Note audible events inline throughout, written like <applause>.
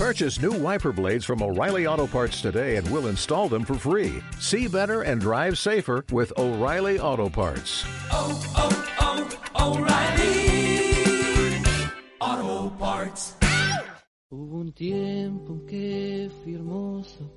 Purchase new wiper blades from O'Reilly Auto Parts today and we'll install them for free. See better and drive safer with O'Reilly Auto Parts. oh, oh, oh, O'Reilly Auto Parts. Hubo un tiempo en que fui hermoso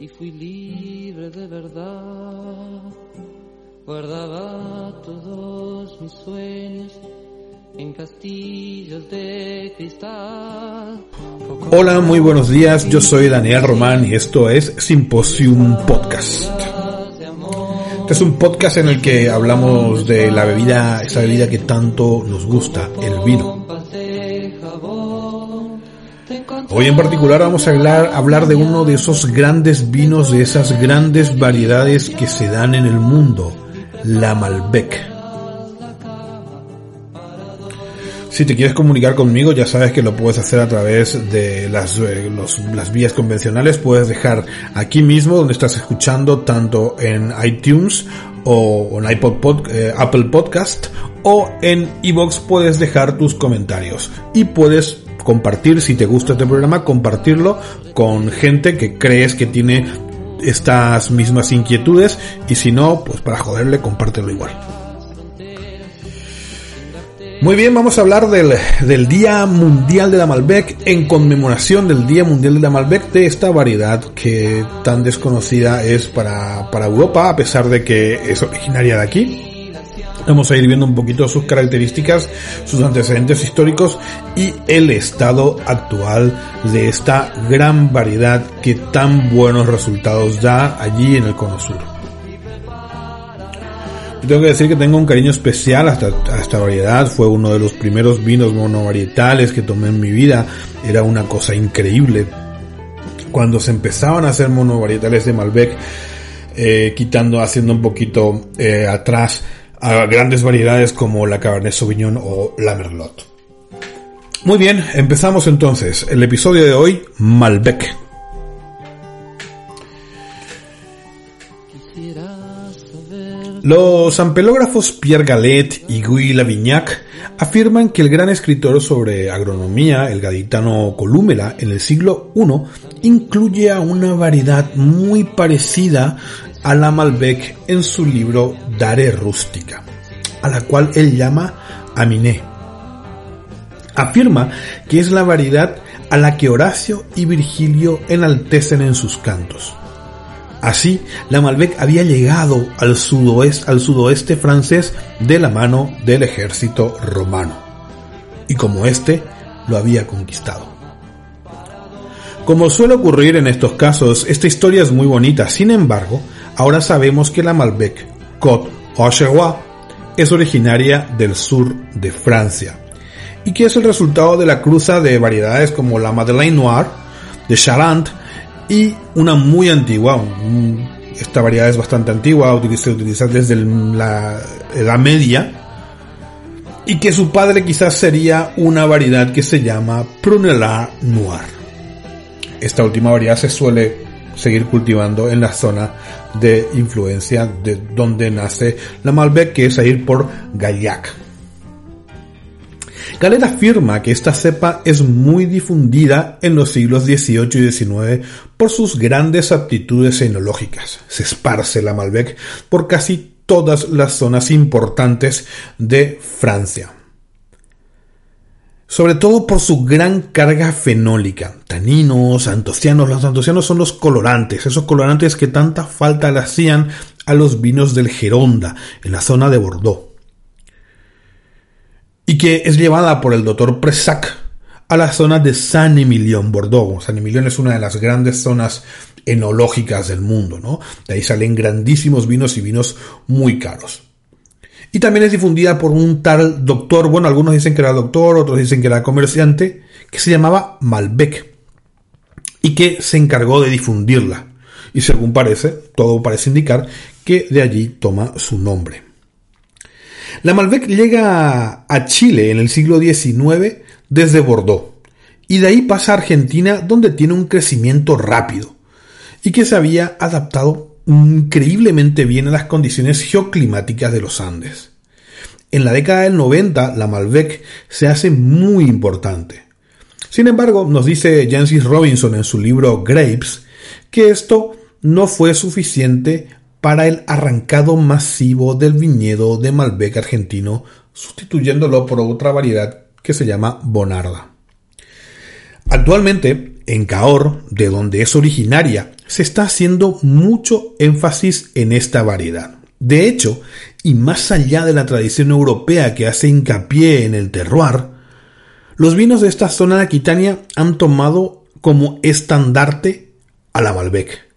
y fui libre de verdad. Guardaba todos mis sueños en castillos de cristal. Hola, muy buenos días. Yo soy Daniel Román y esto es Symposium Podcast. Este es un podcast en el que hablamos de la bebida, esa bebida que tanto nos gusta, el vino. Hoy en particular vamos a hablar, hablar de uno de esos grandes vinos, de esas grandes variedades que se dan en el mundo, la Malbec. Si te quieres comunicar conmigo, ya sabes que lo puedes hacer a través de las, eh, las vías convencionales. Puedes dejar aquí mismo donde estás escuchando, tanto en iTunes o en iPod Pod- eh, Apple Podcast o en iBox puedes dejar tus comentarios y puedes compartir si te gusta este programa, compartirlo con gente que crees que tiene estas mismas inquietudes y si no, pues para joderle, compártelo igual. Muy bien, vamos a hablar del, del Día Mundial de la Malbec en conmemoración del Día Mundial de la Malbec de esta variedad que tan desconocida es para, para Europa a pesar de que es originaria de aquí. Vamos a ir viendo un poquito sus características, sus antecedentes históricos y el estado actual de esta gran variedad que tan buenos resultados da allí en el Cono Sur. Tengo que decir que tengo un cariño especial hasta esta variedad. Fue uno de los primeros vinos monovarietales que tomé en mi vida. Era una cosa increíble. Cuando se empezaban a hacer monovarietales de Malbec, eh, quitando, haciendo un poquito eh, atrás a grandes variedades como la Cabernet Sauvignon o la Merlot. Muy bien, empezamos entonces. El episodio de hoy, Malbec. Los ampelógrafos Pierre Galet y Guy Lavignac afirman que el gran escritor sobre agronomía, el gaditano Colúmela, en el siglo I, incluye a una variedad muy parecida a la Malbec en su libro Dare Rústica, a la cual él llama Aminé. Afirma que es la variedad a la que Horacio y Virgilio enaltecen en sus cantos. Así, la Malbec había llegado al sudoeste, francés de la mano del ejército romano. Y como éste, lo había conquistado. Como suele ocurrir en estos casos, esta historia es muy bonita. Sin embargo, ahora sabemos que la Malbec Côte d'Auxerrois es originaria del sur de Francia y que es el resultado de la cruza de variedades como la Madeleine Noir de Charente y una muy antigua, esta variedad es bastante antigua, se utiliza desde la Edad Media, y que su padre quizás sería una variedad que se llama Prunellar Noir. Esta última variedad se suele seguir cultivando en la zona de influencia de donde nace la Malbec, que es a ir por Gaillac. Galet afirma que esta cepa es muy difundida en los siglos XVIII y XIX por sus grandes aptitudes enológicas. Se esparce la Malbec por casi todas las zonas importantes de Francia. Sobre todo por su gran carga fenólica. Taninos, antocianos. Los antocianos son los colorantes, esos colorantes que tanta falta le hacían a los vinos del Geronda, en la zona de Bordeaux y que es llevada por el doctor Presac a la zona de Saint-Emilion, Bordeaux. Saint-Emilion es una de las grandes zonas enológicas del mundo, ¿no? De ahí salen grandísimos vinos y vinos muy caros. Y también es difundida por un tal doctor, bueno, algunos dicen que era doctor, otros dicen que era comerciante, que se llamaba Malbec y que se encargó de difundirla. Y según parece, todo parece indicar que de allí toma su nombre. La Malbec llega a Chile en el siglo XIX desde Bordeaux y de ahí pasa a Argentina donde tiene un crecimiento rápido y que se había adaptado increíblemente bien a las condiciones geoclimáticas de los Andes. En la década del 90 la Malbec se hace muy importante Sin embargo, nos dice Jancis Robinson en su libro Grapes que esto no fue suficiente para el arrancado masivo del viñedo de Malbec argentino, sustituyéndolo por otra variedad que se llama Bonarda. Actualmente, en Cahors, de donde es originaria, se está haciendo mucho énfasis en esta variedad. De hecho, y más allá de la tradición europea que hace hincapié en el terroir, los vinos de esta zona de Aquitania han tomado como estandarte a la Malbec,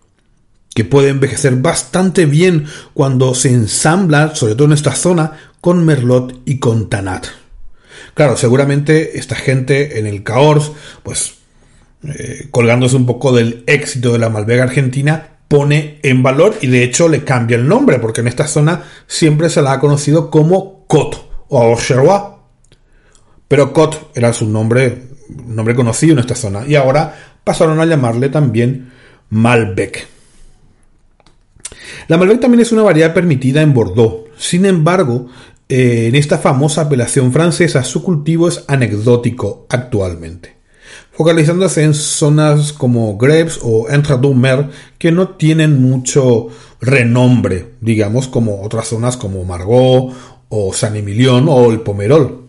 que puede envejecer bastante bien cuando se ensambla, sobre todo en esta zona, con Merlot y con Tanat. Claro, seguramente esta gente en el Cahors, pues eh, colgándose un poco del éxito de la Malbec argentina, pone en valor y de hecho le cambia el nombre, porque en esta zona siempre se la ha conocido como Cot o Auxerrois. Pero Cot era su nombre, nombre conocido en esta zona, y ahora pasaron a llamarle también Malbec. La Malbec también es una variedad permitida en Bordeaux. Sin embargo, eh, en esta famosa apelación francesa su cultivo es anecdótico actualmente, focalizándose en zonas como Grapes o Entra-du-Mer que no tienen mucho renombre, digamos, como otras zonas como Margot o San Emilion o el Pomerol.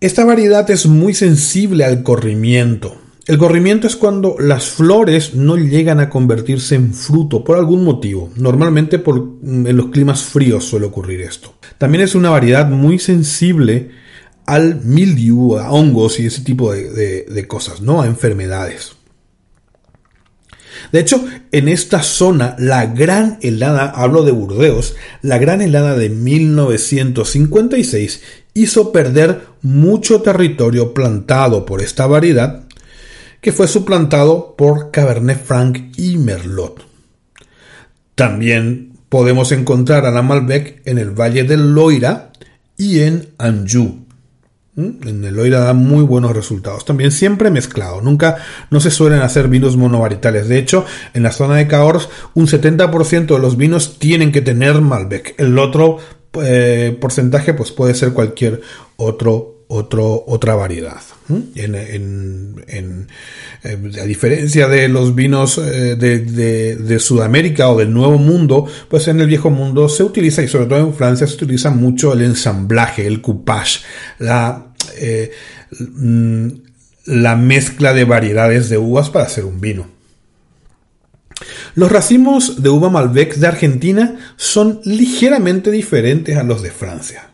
Esta variedad es muy sensible al corrimiento, el corrimiento es cuando las flores no llegan a convertirse en fruto por algún motivo. Normalmente mm, en los climas fríos suele ocurrir esto. También es una variedad muy sensible al mildew, a hongos y ese tipo de, de cosas, ¿no? A enfermedades. De hecho, en esta zona, la gran helada, hablo de Burdeos, la gran helada de 1956 hizo perder mucho territorio plantado por esta variedad que fue suplantado por Cabernet Franc y Merlot. También podemos encontrar a la Malbec en el Valle del Loira y en Anjou. ¿Mm? En el Loira da muy buenos resultados. También siempre mezclado. Nunca no se suelen hacer vinos monovarietales. De hecho, en la zona de Cahors, un 70% de los vinos tienen que tener Malbec. El otro eh, porcentaje pues puede ser cualquier otro otro, otra variedad. En, a diferencia de los vinos eh, de, Sudamérica o del Nuevo Mundo, pues en el Viejo Mundo se utiliza, y sobre todo en Francia, se utiliza mucho el ensamblaje, el coupage, la, eh, mm, la mezcla de variedades de uvas para hacer un vino. Los racimos de uva Malbec de Argentina son ligeramente diferentes a los de Francia.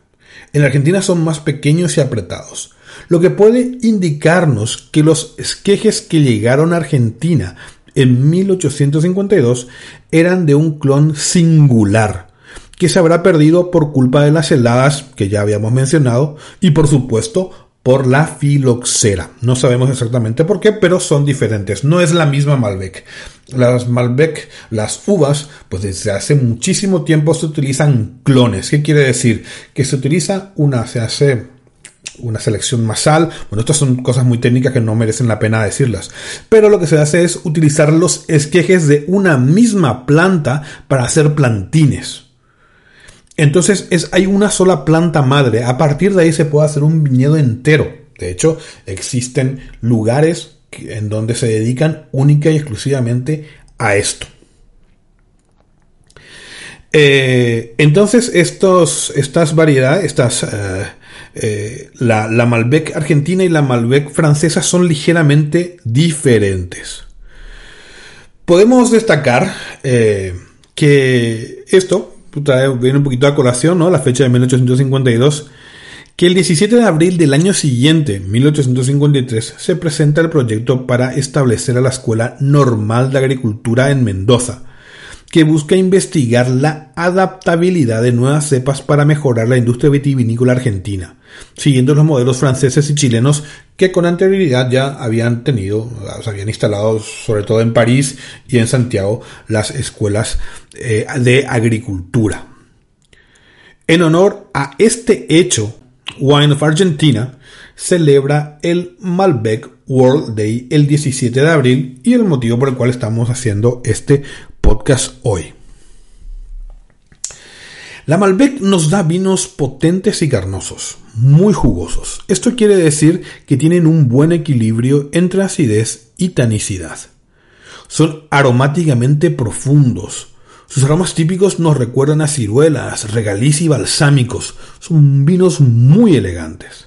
En Argentina son más pequeños y apretados, lo que puede indicarnos que los esquejes que llegaron a Argentina en 1852 eran de un clon singular, que se habrá perdido por culpa de las heladas que ya habíamos mencionado y por supuesto por la filoxera. No sabemos exactamente por qué, pero son diferentes. No es la misma Malbec. Las Malbec, las uvas, pues desde hace muchísimo tiempo se utilizan clones. ¿Qué quiere decir? Que se utiliza una, se hace una selección masal. Bueno, estas son cosas muy técnicas que no merecen la pena decirlas. Pero lo que se hace es utilizar los esquejes de una misma planta para hacer plantines. Entonces es, hay una sola planta madre. A partir de ahí se puede hacer un viñedo entero. De hecho, existen lugares en donde se dedican única y exclusivamente a esto. Eh, entonces, estos, estas variedades, estas, eh, eh, la, Malbec argentina y la Malbec francesa son ligeramente diferentes. Podemos destacar que esto viene un poquito a colación, ¿no? La fecha de 1852 que el 17 de abril del año siguiente, 1853, se presenta el proyecto para establecer a la Escuela Normal de Agricultura en Mendoza, que busca investigar la adaptabilidad de nuevas cepas para mejorar la industria vitivinícola argentina, siguiendo los modelos franceses y chilenos que con anterioridad ya habían tenido, habían instalado sobre todo en París y en Santiago las escuelas eh, de agricultura. En honor a este hecho, Wine of Argentina celebra el Malbec World Day el 17 de abril y el motivo por el cual estamos haciendo este podcast hoy. La Malbec nos da vinos potentes y carnosos, muy jugosos. Esto quiere decir que tienen un buen equilibrio entre acidez y tanicidad. Son aromáticamente profundos. Sus aromas típicos nos recuerdan a ciruelas, regaliz y balsámicos. Son vinos muy elegantes.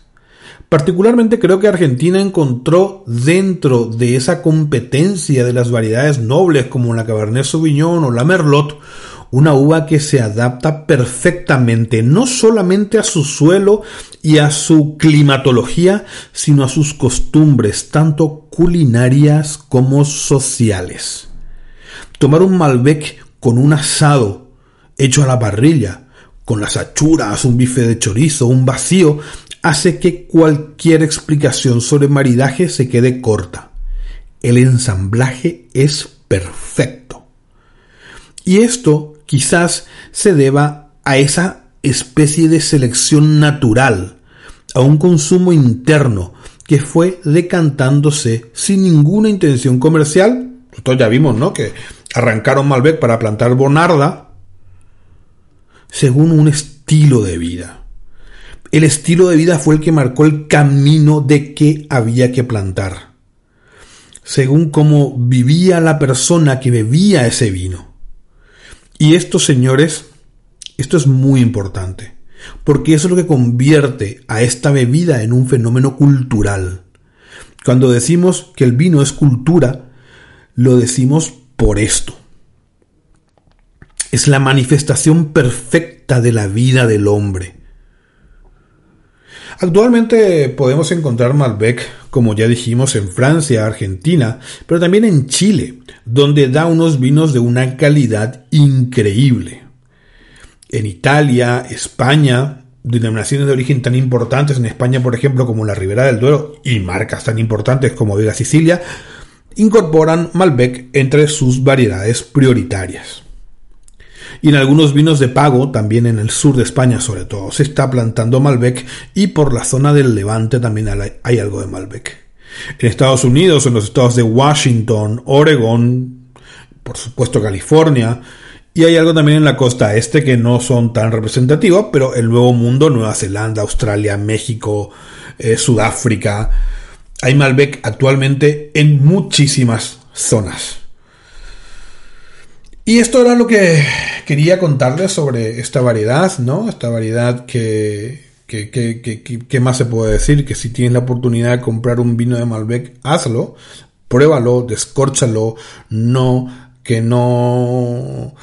Particularmente creo que Argentina encontró dentro de esa competencia de las variedades nobles como la Cabernet Sauvignon o la Merlot una uva que se adapta perfectamente no solamente a su suelo y a su climatología, sino a sus costumbres, tanto culinarias como sociales. Tomar un Malbec con un asado hecho a la parrilla, con las achuras, un bife de chorizo, un vacío, hace que cualquier explicación sobre maridaje se quede corta. El ensamblaje es perfecto. Y esto quizás se deba a esa especie de selección natural, a un consumo interno que fue decantándose sin ninguna intención comercial. Nosotros ya vimos, ¿no? Que arrancaron Malbec para plantar Bonarda según un estilo de vida. El estilo de vida fue el que marcó el camino de qué había que plantar, según cómo vivía la persona que bebía ese vino. Y esto, señores, esto es muy importante, porque eso es lo que convierte a esta bebida en un fenómeno cultural. Cuando decimos que el vino es cultura, lo decimos por esto. Es la manifestación perfecta de la vida del hombre. Actualmente podemos encontrar Malbec, como ya dijimos, en Francia, Argentina, pero también en Chile, donde da unos vinos de una calidad increíble. En Italia, España, denominaciones de origen tan importantes en España, por ejemplo, como la Ribera del Duero y marcas tan importantes como Vega Sicilia, incorporan Malbec entre sus variedades prioritarias. Y en algunos vinos de pago, también en el sur de España sobre todo, se está plantando Malbec y por la zona del Levante también hay algo de Malbec en Estados Unidos, en los estados de Washington, Oregon, por supuesto California, y hay algo también en la costa este que no son tan representativos, pero el Nuevo Mundo, Nueva Zelanda, Australia, México, eh, Sudáfrica. Hay Malbec actualmente en muchísimas zonas. Y esto era lo que quería contarles sobre esta variedad, ¿no? Esta variedad que, ¿Qué, más se puede decir? Que si tienes la oportunidad de comprar un vino de Malbec, hazlo, pruébalo, descórchalo, no, que no,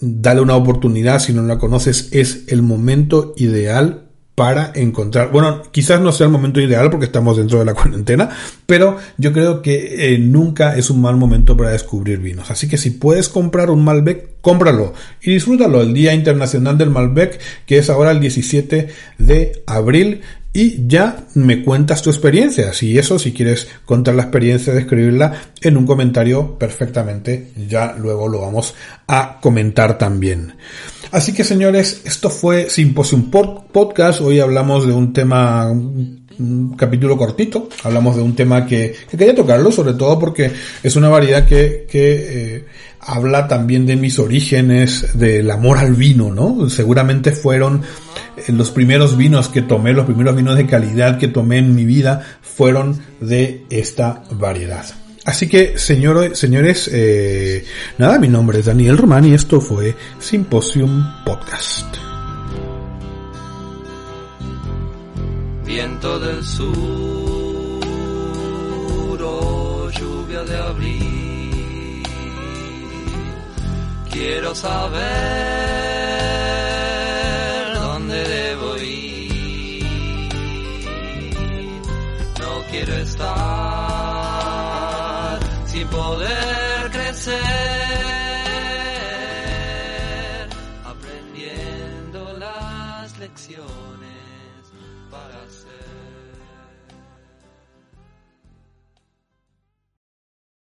dale una oportunidad si no la conoces, es el momento ideal para encontrar, bueno, quizás no sea el momento ideal porque estamos dentro de la <laughs> cuarentena, pero yo creo que eh, nunca es un mal momento para descubrir vinos. Así que si puedes comprar un Malbec, cómpralo y disfrútalo. El Día Internacional del Malbec, que es ahora el 17 de abril. Y ya me cuentas tu experiencia. Si eso, si quieres contar la experiencia, describirla en un comentario perfectamente, ya luego lo vamos a comentar también. Así que señores, esto fue Symposium Podcast. Hoy hablamos de un tema, un capítulo cortito. Hablamos de un tema que, quería tocarlo, sobre todo porque es una variedad que, que eh, habla también de mis orígenes, del amor al vino, ¿no? Seguramente fueron eh, los primeros vinos que tomé, los primeros vinos de calidad que tomé en mi vida, fueron de esta variedad. Así que, señores, señores, eh, nada, mi nombre es Daniel Román y esto fue Symposium Podcast. Viento del sur o lluvia de abril, quiero saber